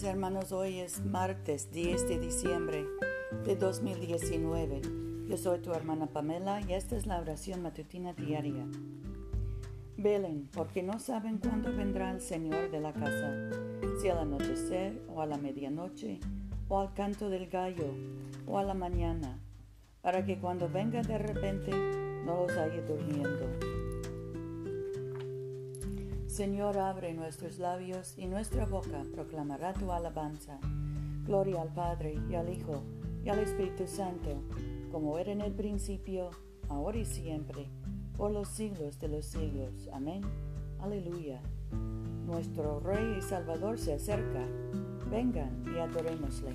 Hermanos, hoy es martes 10 de diciembre de 2019. Yo soy tu hermana Pamela y esta es la oración matutina diaria. Velen, porque no saben cuándo vendrá el Señor de la casa, si al anochecer o a la medianoche o al canto del gallo o a la mañana, para que cuando venga de repente no los haya durmiendo. Señor, abre nuestros labios y nuestra boca proclamará tu alabanza. Gloria al Padre y al Hijo y al Espíritu Santo, como era en el principio, ahora y siempre, por los siglos de los siglos. Amén. Aleluya. Nuestro Rey y Salvador se acerca. Vengan y adorémosle.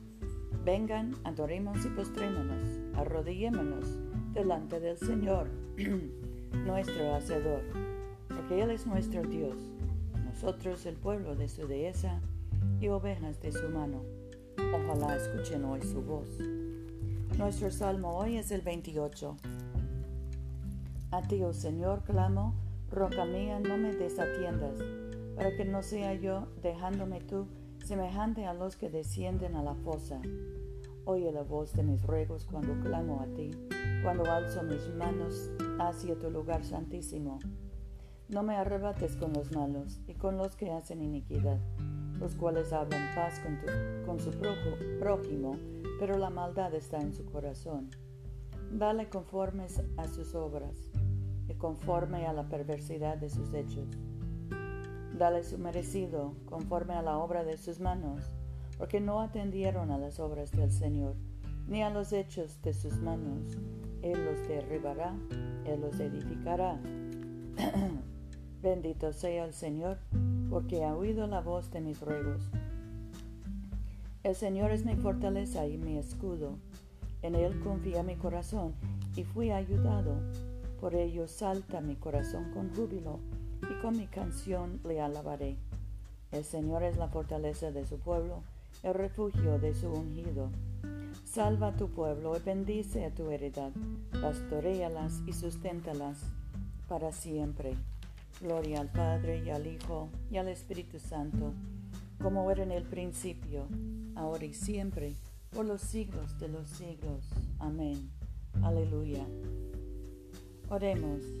Vengan, adoremos y postrémonos, arrodillémonos delante del Señor, nuestro Hacedor, porque Él es nuestro Dios, nosotros el pueblo de su dehesa y ovejas de su mano. Ojalá escuchen hoy su voz. Nuestro salmo hoy es el 28. A ti, oh Señor, clamo, roca mía, no me desatiendas, para que no sea yo, dejándome tú, semejante a los que descienden a la fosa. Oye la voz de mis ruegos cuando clamo a ti, cuando alzo mis manos hacia tu lugar santísimo. No me arrebates con los malos y con los que hacen iniquidad, los cuales hablan paz con, su prójimo, pero la maldad está en su corazón. Dale conformes a sus obras y conforme a la perversidad de sus hechos Dale su merecido conforme a la obra de sus manos, porque no atendieron a las obras del Señor, ni a los hechos de sus manos. Él los derribará, Él los edificará. Bendito sea el Señor, porque ha oído la voz de mis ruegos. El Señor es mi fortaleza y mi escudo. En Él confía mi corazón y fui ayudado. Por ello salta mi corazón con júbilo y con mi canción le alabaré. El Señor es la fortaleza de su pueblo, el refugio de su ungido. Salva a tu pueblo y bendice a tu heredad, pastorealas y susténtalas para siempre. Gloria al Padre y al Hijo y al Espíritu Santo, como era en el principio, ahora y siempre, por los siglos de los siglos. Amén. Aleluya. Oremos.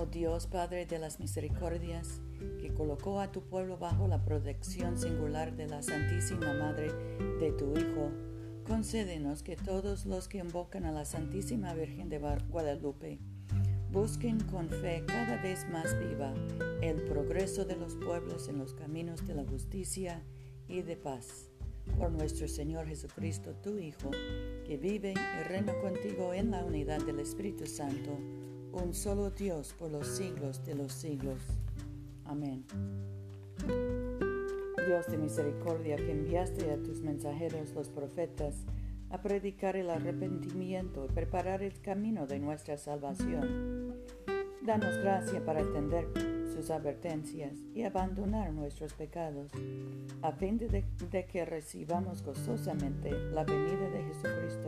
Oh Dios Padre de las misericordias, que colocó a tu pueblo bajo la protección singular de la Santísima Madre de tu Hijo, concédenos que todos los que invocan a la Santísima Virgen de Guadalupe busquen con fe cada vez más viva el progreso de los pueblos en los caminos de la justicia y de paz. Por nuestro Señor Jesucristo, tu Hijo, que vive y reina contigo en la unidad del Espíritu Santo, un solo Dios por los siglos de los siglos. Amén. Dios de misericordia que enviaste a tus mensajeros los profetas a predicar el arrepentimiento y preparar el camino de nuestra salvación. Danos gracia para atender sus advertencias y abandonar nuestros pecados, a fin de, de que recibamos gozosamente la venida de Jesucristo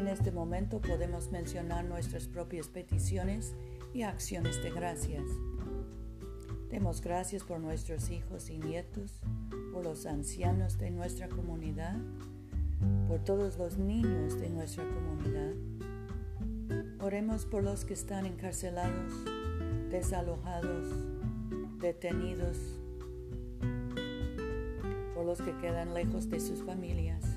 En este momento podemos mencionar nuestras propias peticiones y acciones de gracias. Demos gracias por nuestros hijos y nietos, por los ancianos de nuestra comunidad, por todos los niños de nuestra comunidad. Oremos por los que están encarcelados, desalojados, detenidos, por los que quedan lejos de sus familias,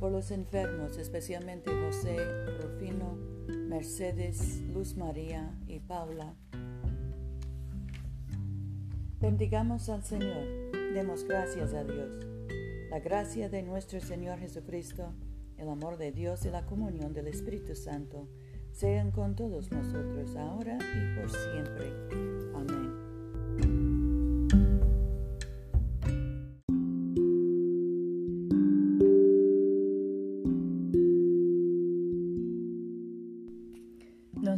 por los enfermos, especialmente José, Rufino, Mercedes, Luz María y Paula Bendigamos al Señor, demos gracias a Dios. La gracia de nuestro Señor Jesucristo, el amor de Dios y la comunión del Espíritu Santo sean con todos nosotros ahora y por siempre. Amén.